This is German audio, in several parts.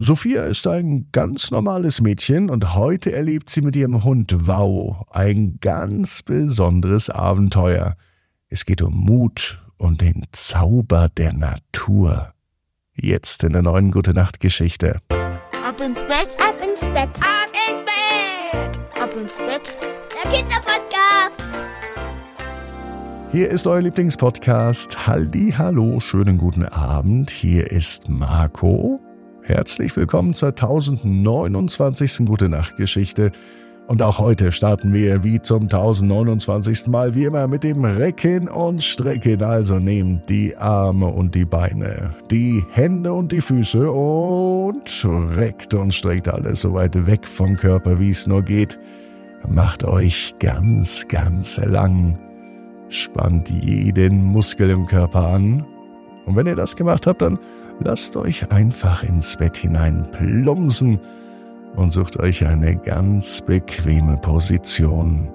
Sophia ist ein ganz normales Mädchen und heute erlebt sie mit ihrem Hund Wow ein ganz besonderes Abenteuer. Es geht um Mut und den Zauber der Natur. Jetzt in der neuen Gute Nacht Geschichte. Ab ins Bett, ab ins Bett, ab ins Bett, ab ins Bett. Der Kinderpodcast. Hier ist euer Lieblingspodcast. Halli, hallo, schönen guten Abend. Hier ist Marco. Herzlich willkommen zur 1029. Gute Nacht Geschichte. Und auch heute starten wir wie zum 1029. Mal wie immer mit dem Recken und Strecken. Also nehmt die Arme und die Beine, die Hände und die Füße und reckt und streckt alles so weit weg vom Körper, wie es nur geht. Macht euch ganz, ganz lang. Spannt jeden Muskel im Körper an. Und wenn ihr das gemacht habt, dann lasst euch einfach ins Bett hinein plumpsen und sucht euch eine ganz bequeme Position.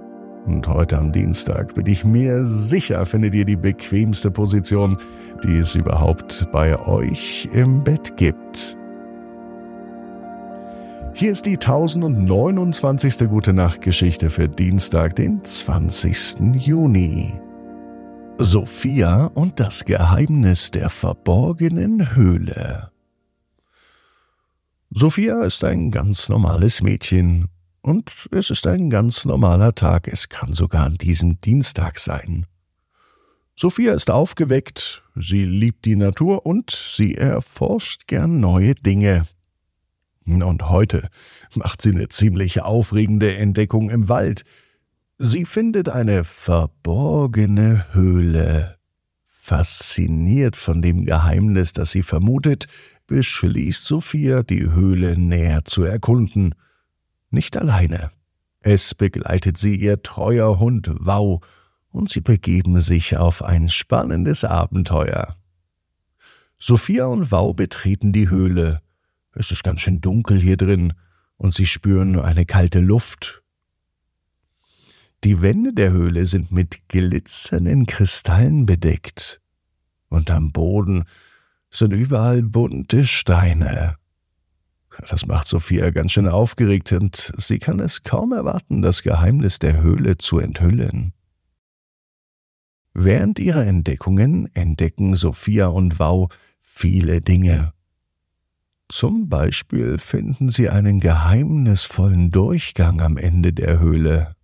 Und heute am Dienstag bin ich mir sicher, findet ihr die bequemste Position, die es überhaupt bei euch im Bett gibt. Hier ist die 1029. Gute Nacht Geschichte für Dienstag, den 20. Juni. Sophia und das Geheimnis der verborgenen Höhle. Sophia ist ein ganz normales Mädchen und es ist ein ganz normaler Tag, es kann sogar an diesem Dienstag sein. Sophia ist aufgeweckt, sie liebt die Natur und sie erforscht gern neue Dinge. Und heute macht sie eine ziemlich aufregende Entdeckung im Wald, Sie findet eine verborgene Höhle. Fasziniert von dem Geheimnis, das sie vermutet, beschließt Sophia, die Höhle näher zu erkunden. Nicht alleine. Es begleitet sie ihr treuer Hund Wow, und sie begeben sich auf ein spannendes Abenteuer. Sophia und Wow betreten die Höhle. Es ist ganz schön dunkel hier drin, und sie spüren eine kalte Luft die Wände der Höhle sind mit glitzernden Kristallen bedeckt, und am Boden sind überall bunte Steine. Das macht Sophia ganz schön aufgeregt, und sie kann es kaum erwarten, das Geheimnis der Höhle zu enthüllen. Während ihrer Entdeckungen entdecken Sophia und Wow viele Dinge. Zum Beispiel finden sie einen geheimnisvollen Durchgang am Ende der Höhle.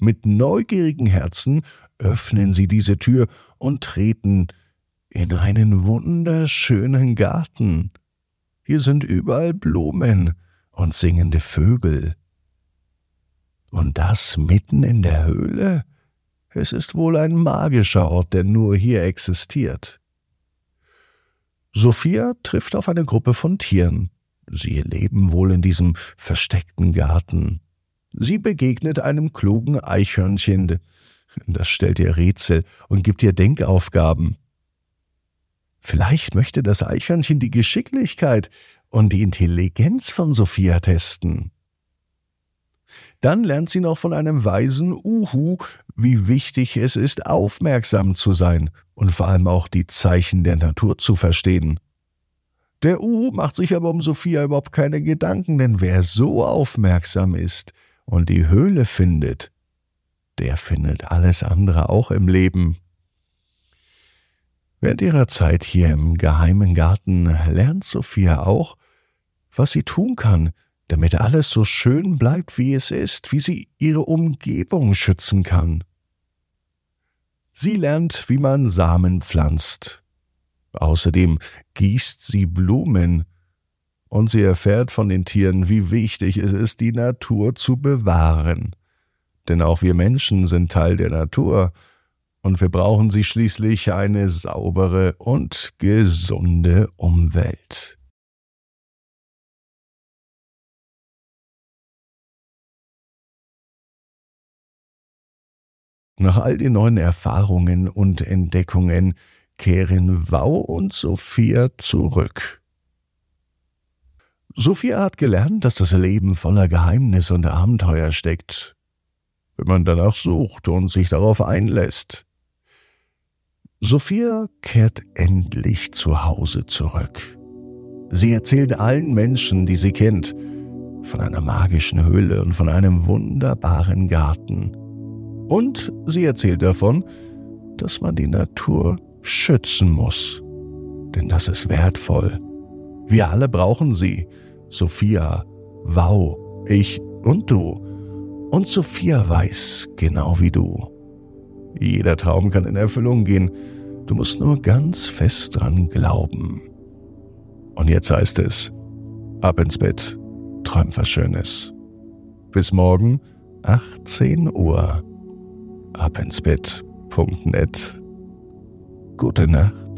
Mit neugierigen Herzen öffnen sie diese Tür und treten in einen wunderschönen Garten. Hier sind überall Blumen und singende Vögel. Und das mitten in der Höhle? Es ist wohl ein magischer Ort, der nur hier existiert. Sophia trifft auf eine Gruppe von Tieren. Sie leben wohl in diesem versteckten Garten. Sie begegnet einem klugen Eichhörnchen. Das stellt ihr Rätsel und gibt ihr Denkaufgaben. Vielleicht möchte das Eichhörnchen die Geschicklichkeit und die Intelligenz von Sophia testen. Dann lernt sie noch von einem weisen Uhu, wie wichtig es ist, aufmerksam zu sein und vor allem auch die Zeichen der Natur zu verstehen. Der Uhu macht sich aber um Sophia überhaupt keine Gedanken, denn wer so aufmerksam ist, und die Höhle findet, der findet alles andere auch im Leben. Während ihrer Zeit hier im geheimen Garten lernt Sophia auch, was sie tun kann, damit alles so schön bleibt, wie es ist, wie sie ihre Umgebung schützen kann. Sie lernt, wie man Samen pflanzt. Außerdem gießt sie Blumen und sie erfährt von den Tieren, wie wichtig es ist, die Natur zu bewahren. Denn auch wir Menschen sind Teil der Natur, und wir brauchen sie schließlich eine saubere und gesunde Umwelt. Nach all den neuen Erfahrungen und Entdeckungen kehren Wau und Sophia zurück. Sophia hat gelernt, dass das Leben voller Geheimnis und Abenteuer steckt, wenn man danach sucht und sich darauf einlässt. Sophia kehrt endlich zu Hause zurück. Sie erzählt allen Menschen, die sie kennt, von einer magischen Höhle und von einem wunderbaren Garten. Und sie erzählt davon, dass man die Natur schützen muss. Denn das ist wertvoll. Wir alle brauchen sie. Sophia, Wow, ich und du. Und Sophia weiß genau wie du. Jeder Traum kann in Erfüllung gehen. Du musst nur ganz fest dran glauben. Und jetzt heißt es, ab ins Bett, träum was Schönes. Bis morgen, 18 Uhr. Ab ins Bett.net. Gute Nacht.